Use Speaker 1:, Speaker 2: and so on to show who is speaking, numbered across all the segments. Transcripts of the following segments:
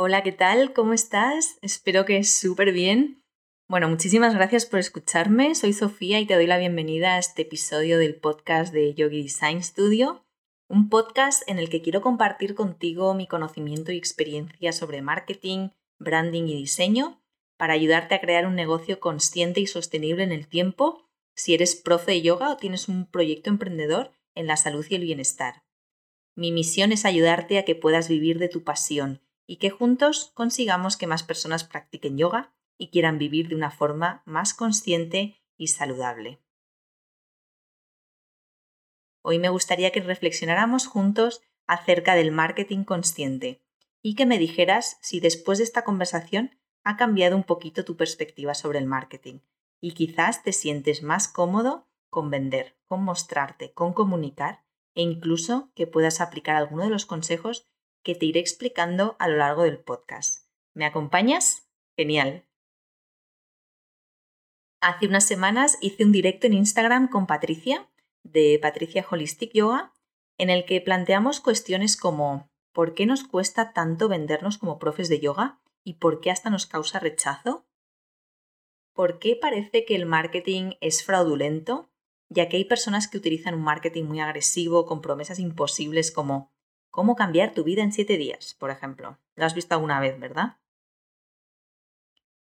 Speaker 1: Hola, ¿qué tal? ¿Cómo estás? Espero que súper bien. Bueno, muchísimas gracias por escucharme. Soy Sofía y te doy la bienvenida a este episodio del podcast de Yogi Design Studio, un podcast en el que quiero compartir contigo mi conocimiento y experiencia sobre marketing, branding y diseño para ayudarte a crear un negocio consciente y sostenible en el tiempo si eres profe de yoga o tienes un proyecto emprendedor en la salud y el bienestar. Mi misión es ayudarte a que puedas vivir de tu pasión y que juntos consigamos que más personas practiquen yoga y quieran vivir de una forma más consciente y saludable. Hoy me gustaría que reflexionáramos juntos acerca del marketing consciente y que me dijeras si después de esta conversación ha cambiado un poquito tu perspectiva sobre el marketing y quizás te sientes más cómodo con vender, con mostrarte, con comunicar e incluso que puedas aplicar alguno de los consejos que te iré explicando a lo largo del podcast. ¿Me acompañas? Genial. Hace unas semanas hice un directo en Instagram con Patricia, de Patricia Holistic Yoga, en el que planteamos cuestiones como ¿por qué nos cuesta tanto vendernos como profes de yoga y por qué hasta nos causa rechazo? ¿Por qué parece que el marketing es fraudulento ya que hay personas que utilizan un marketing muy agresivo con promesas imposibles como cómo cambiar tu vida en siete días, por ejemplo. Lo has visto alguna vez, ¿verdad?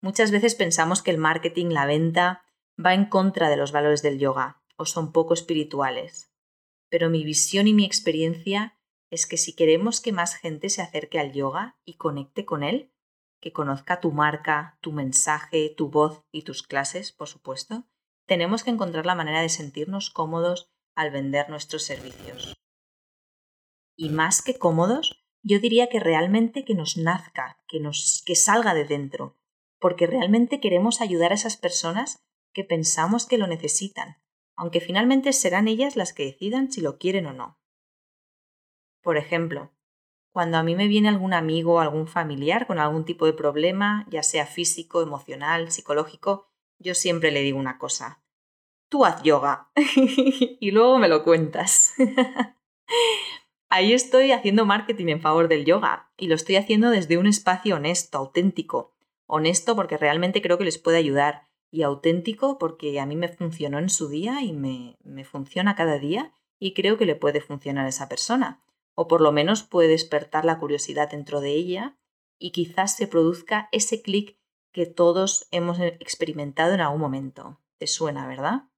Speaker 1: Muchas veces pensamos que el marketing, la venta, va en contra de los valores del yoga o son poco espirituales. Pero mi visión y mi experiencia es que si queremos que más gente se acerque al yoga y conecte con él, que conozca tu marca, tu mensaje, tu voz y tus clases, por supuesto, tenemos que encontrar la manera de sentirnos cómodos al vender nuestros servicios. Y más que cómodos, yo diría que realmente que nos nazca, que nos que salga de dentro, porque realmente queremos ayudar a esas personas que pensamos que lo necesitan, aunque finalmente serán ellas las que decidan si lo quieren o no. Por ejemplo, cuando a mí me viene algún amigo o algún familiar con algún tipo de problema, ya sea físico, emocional, psicológico, yo siempre le digo una cosa. Tú haz yoga y luego me lo cuentas. Ahí estoy haciendo marketing en favor del yoga y lo estoy haciendo desde un espacio honesto, auténtico. Honesto porque realmente creo que les puede ayudar y auténtico porque a mí me funcionó en su día y me, me funciona cada día y creo que le puede funcionar a esa persona. O por lo menos puede despertar la curiosidad dentro de ella y quizás se produzca ese clic que todos hemos experimentado en algún momento. Te suena, ¿verdad?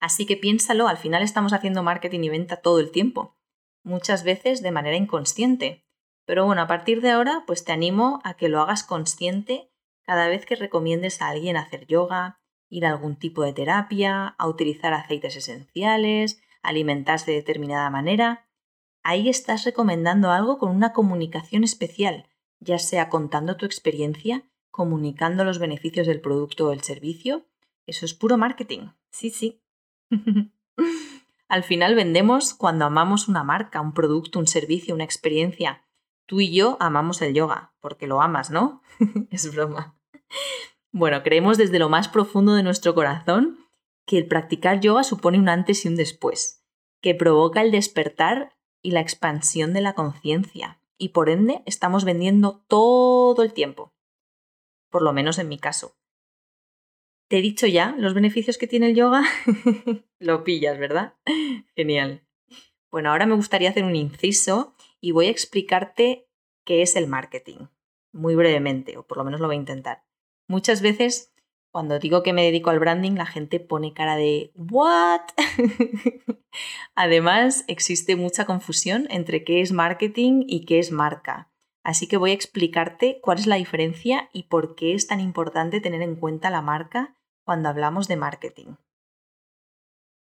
Speaker 1: Así que piénsalo, al final estamos haciendo marketing y venta todo el tiempo, muchas veces de manera inconsciente. Pero bueno, a partir de ahora, pues te animo a que lo hagas consciente cada vez que recomiendes a alguien hacer yoga, ir a algún tipo de terapia, a utilizar aceites esenciales, alimentarse de determinada manera. Ahí estás recomendando algo con una comunicación especial, ya sea contando tu experiencia, comunicando los beneficios del producto o el servicio. Eso es puro marketing. Sí, sí. Al final vendemos cuando amamos una marca, un producto, un servicio, una experiencia. Tú y yo amamos el yoga, porque lo amas, ¿no? es broma. Bueno, creemos desde lo más profundo de nuestro corazón que el practicar yoga supone un antes y un después, que provoca el despertar y la expansión de la conciencia, y por ende estamos vendiendo todo el tiempo. Por lo menos en mi caso. ¿Te he dicho ya los beneficios que tiene el yoga? lo pillas, ¿verdad? Genial. Bueno, ahora me gustaría hacer un inciso y voy a explicarte qué es el marketing, muy brevemente, o por lo menos lo voy a intentar. Muchas veces, cuando digo que me dedico al branding, la gente pone cara de ¿What? Además, existe mucha confusión entre qué es marketing y qué es marca. Así que voy a explicarte cuál es la diferencia y por qué es tan importante tener en cuenta la marca cuando hablamos de marketing.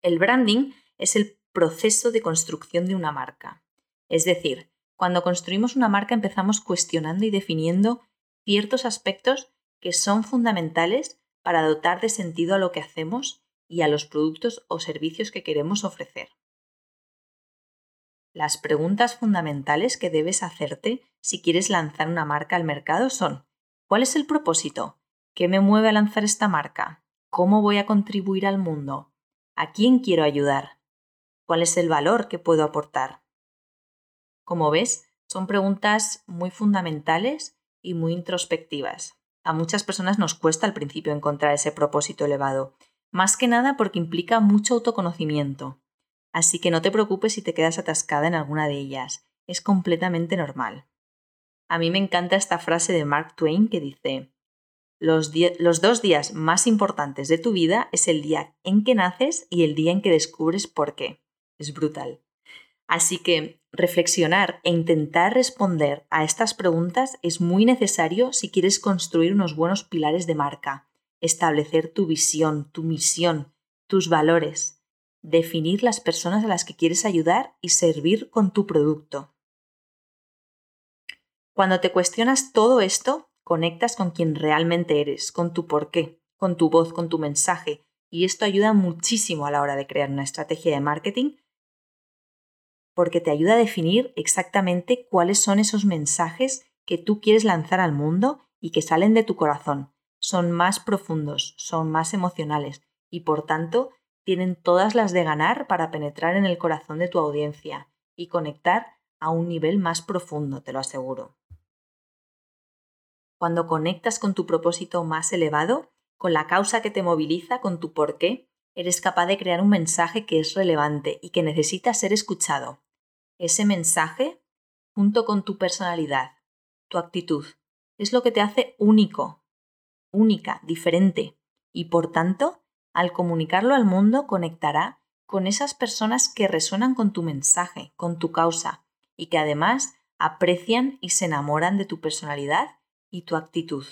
Speaker 1: El branding es el proceso de construcción de una marca. Es decir, cuando construimos una marca empezamos cuestionando y definiendo ciertos aspectos que son fundamentales para dotar de sentido a lo que hacemos y a los productos o servicios que queremos ofrecer. Las preguntas fundamentales que debes hacerte si quieres lanzar una marca al mercado son ¿cuál es el propósito? ¿Qué me mueve a lanzar esta marca? ¿Cómo voy a contribuir al mundo? ¿A quién quiero ayudar? ¿Cuál es el valor que puedo aportar? Como ves, Son preguntas muy fundamentales y muy introspectivas. A muchas personas nos cuesta al principio encontrar ese propósito elevado, más que nada porque implica mucho autoconocimiento. Así que no te preocupes si te quedas atascada en alguna de ellas, es completamente normal. A mí me encanta esta frase de Mark Twain que dice, los, dos días más importantes de tu vida es el día en que naces y el día en que descubres por qué. Es brutal. Así que reflexionar e intentar responder a estas preguntas es muy necesario si quieres construir unos buenos pilares de marca, establecer tu visión, tu misión, tus valores, definir las personas a las que quieres ayudar y servir con tu producto. Cuando te cuestionas todo esto, conectas con quien realmente eres, con tu porqué, con tu voz, con tu mensaje, y esto ayuda muchísimo a la hora de crear una estrategia de marketing porque te ayuda a definir exactamente cuáles son esos mensajes que tú quieres lanzar al mundo y que salen de tu corazón. Son más profundos, son más emocionales y por tanto tienen todas las de ganar para penetrar en el corazón de tu audiencia y conectar a un nivel más profundo, te lo aseguro. Cuando conectas con tu propósito más elevado, con la causa que te moviliza, con tu porqué, eres capaz de crear un mensaje que es relevante y que necesita ser escuchado. Ese mensaje, junto con tu personalidad, tu actitud, es lo que te hace único, única, diferente, y por tanto, al comunicarlo al mundo, conectará con esas personas que resuenan con tu mensaje, con tu causa, y que además aprecian y se enamoran de tu personalidad y tu actitud.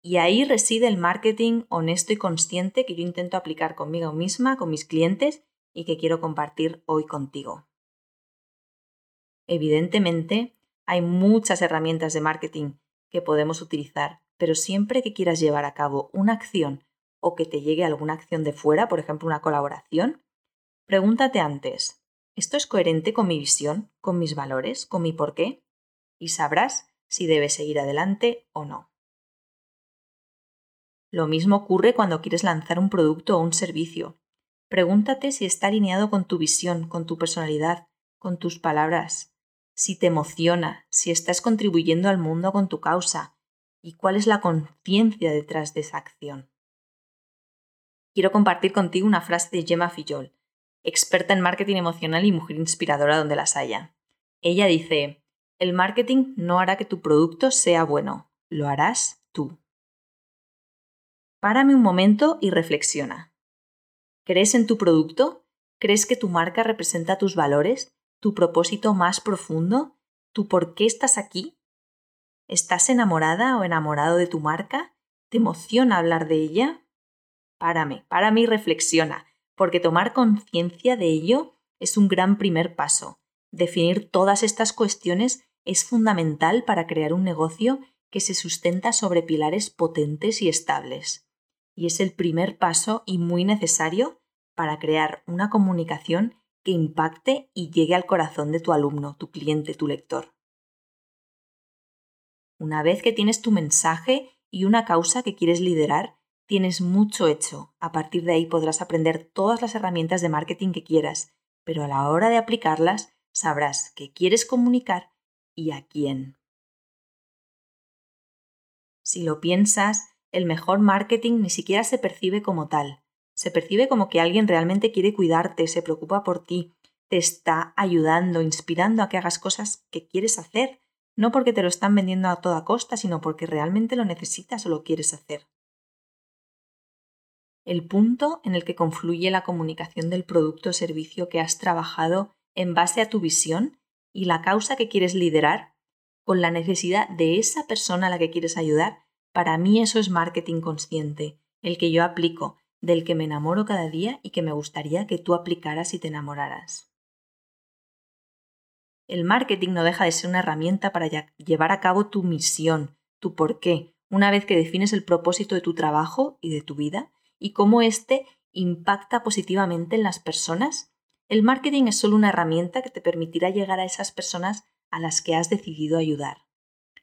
Speaker 1: Y ahí reside el marketing honesto y consciente que yo intento aplicar conmigo misma, con mis clientes y que quiero compartir hoy contigo. Evidentemente, hay muchas herramientas de marketing que podemos utilizar, pero siempre que quieras llevar a cabo una acción o que te llegue alguna acción de fuera, por ejemplo una colaboración, pregúntate antes, ¿esto es coherente con mi visión, con mis valores, con mi porqué? Y sabrás si debes seguir adelante o no. Lo mismo ocurre cuando quieres lanzar un producto o un servicio. Pregúntate si está alineado con tu visión, con tu personalidad, con tus palabras, si te emociona, si estás contribuyendo al mundo con tu causa y cuál es la conciencia detrás de esa acción. Quiero compartir contigo una frase de Gemma Fillol, experta en marketing emocional y mujer inspiradora donde las haya. Ella dice, el marketing no hará que tu producto sea bueno, lo harás tú. Párame un momento y reflexiona. ¿Crees en tu producto? ¿Crees que tu marca representa tus valores, tu propósito más profundo, tu por qué estás aquí? ¿Estás enamorada o enamorado de tu marca? ¿Te emociona hablar de ella? Párame, párame y reflexiona, porque tomar conciencia de ello es un gran primer paso. Definir todas estas cuestiones es fundamental para crear un negocio que se sustenta sobre pilares potentes y estables y es el primer paso y muy necesario para crear una comunicación que impacte y llegue al corazón de tu alumno, tu cliente, tu lector. Una vez que tienes tu mensaje y una causa que quieres liderar, tienes mucho hecho. A partir de ahí podrás aprender todas las herramientas de marketing que quieras, pero a la hora de aplicarlas sabrás qué quieres comunicar y a quién. Si lo piensas, el mejor marketing ni siquiera se percibe como tal. Se percibe como que alguien realmente quiere cuidarte, se preocupa por ti, te está ayudando, inspirando a que hagas cosas que quieres hacer, no porque te lo están vendiendo a toda costa, sino porque realmente lo necesitas o lo quieres hacer. El punto en el que confluye la comunicación del producto o servicio que has trabajado en base a tu visión y la causa que quieres liderar con la necesidad de esa persona a la que quieres ayudar para mí eso es marketing consciente, el que yo aplico, del que me enamoro cada día y que me gustaría que tú aplicaras y te enamoraras. El marketing no deja de ser una herramienta para llevar a cabo tu misión, tu porqué, una vez que defines el propósito de tu trabajo y de tu vida y cómo éste impacta positivamente en las personas. El marketing es solo una herramienta que te permitirá llegar a esas personas a las que has decidido ayudar.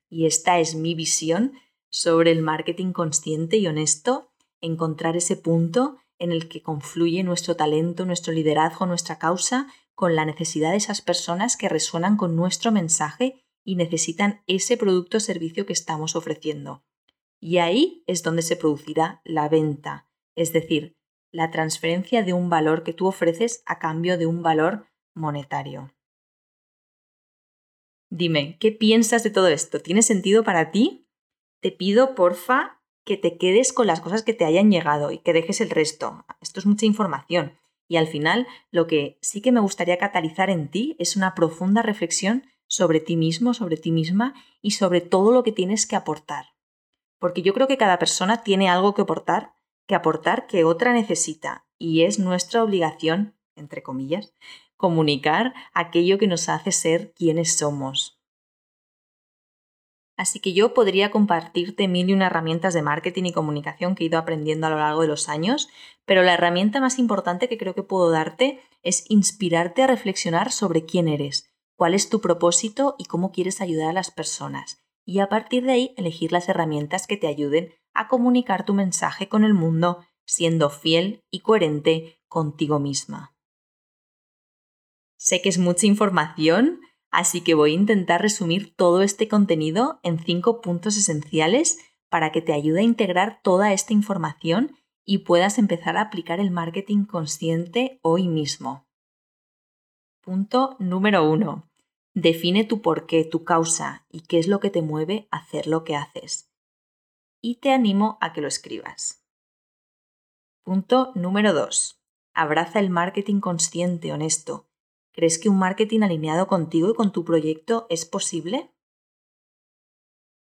Speaker 1: Y esta es mi visión sobre el marketing consciente y honesto, encontrar ese punto en el que confluye nuestro talento, nuestro liderazgo, nuestra causa con la necesidad de esas personas que resuenan con nuestro mensaje y necesitan ese producto o servicio que estamos ofreciendo. Y ahí es donde se producirá la venta, es decir, la transferencia de un valor que tú ofreces a cambio de un valor monetario. Dime, ¿qué piensas de todo esto? ¿Tiene sentido para ti? Te pido, porfa, que te quedes con las cosas que te hayan llegado y que dejes el resto. Esto es mucha información. Y al final, lo que sí que me gustaría catalizar en ti es una profunda reflexión sobre ti mismo, sobre ti misma y sobre todo lo que tienes que aportar. Porque yo creo que cada persona tiene algo que aportar, que aportar que otra necesita y es nuestra obligación, entre comillas, comunicar aquello que nos hace ser quienes somos. Así que yo podría compartirte mil y una herramientas de marketing y comunicación que he ido aprendiendo a lo largo de los años, pero la herramienta más importante que creo que puedo darte es inspirarte a reflexionar sobre quién eres, cuál es tu propósito y cómo quieres ayudar a las personas, y a partir de ahí elegir las herramientas que te ayuden a comunicar tu mensaje con el mundo siendo fiel y coherente contigo misma. Sé que es mucha información, así que voy a intentar resumir todo este contenido en cinco puntos esenciales para que te ayude a integrar toda esta información y puedas empezar a aplicar el marketing consciente hoy mismo. Punto número uno. Define tu porqué, tu causa y qué es lo que te mueve a hacer lo que haces. Y te animo a que lo escribas. Punto número 2. Abraza el marketing consciente, honesto. ¿Crees que un marketing alineado contigo y con tu proyecto es posible?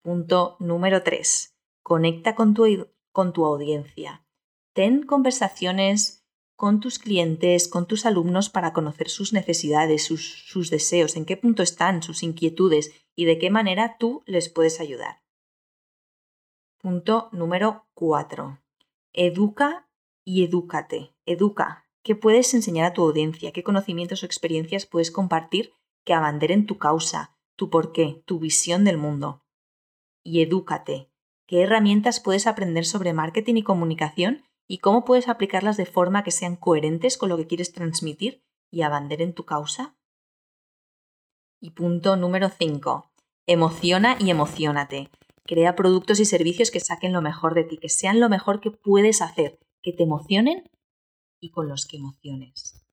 Speaker 1: Punto número 3. Conecta con tu, con tu audiencia. Ten conversaciones con tus clientes, con tus alumnos para conocer sus necesidades, sus, sus, deseos, en qué punto están, sus inquietudes y de qué manera tú les puedes ayudar. Punto número 4. Educa y edúcate. Educa. ¿Qué puedes enseñar a tu audiencia? ¿Qué conocimientos o experiencias puedes compartir que abanderen tu causa, tu porqué, tu visión del mundo? Y edúcate. ¿Qué herramientas puedes aprender sobre marketing y comunicación y cómo puedes aplicarlas de forma que sean coherentes con lo que quieres transmitir y abanderen tu causa? Y punto número 5. Emociona y emocionate. Crea productos y servicios que saquen lo mejor de ti, que sean lo mejor que puedes hacer, que te emocionen y con los que emociones.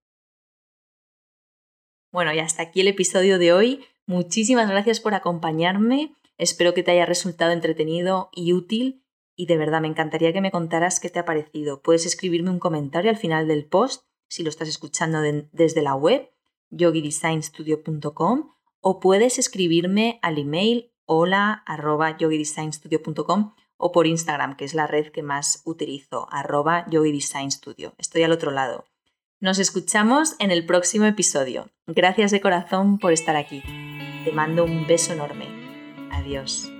Speaker 1: Bueno, y hasta aquí el episodio de hoy. Muchísimas gracias por acompañarme. Espero que te haya resultado entretenido y útil y de verdad me encantaría que me contaras qué te ha parecido. Puedes escribirme un comentario al final del post si lo estás escuchando desde la web yogidesignstudio.com o puedes escribirme al email hola arroba yogidesignstudio.com o por Instagram, que es la red que más utilizo, arroba yogidesignstudio. Estoy al otro lado. Nos escuchamos en el próximo episodio. Gracias de corazón por estar aquí. Te mando un beso enorme. Adiós.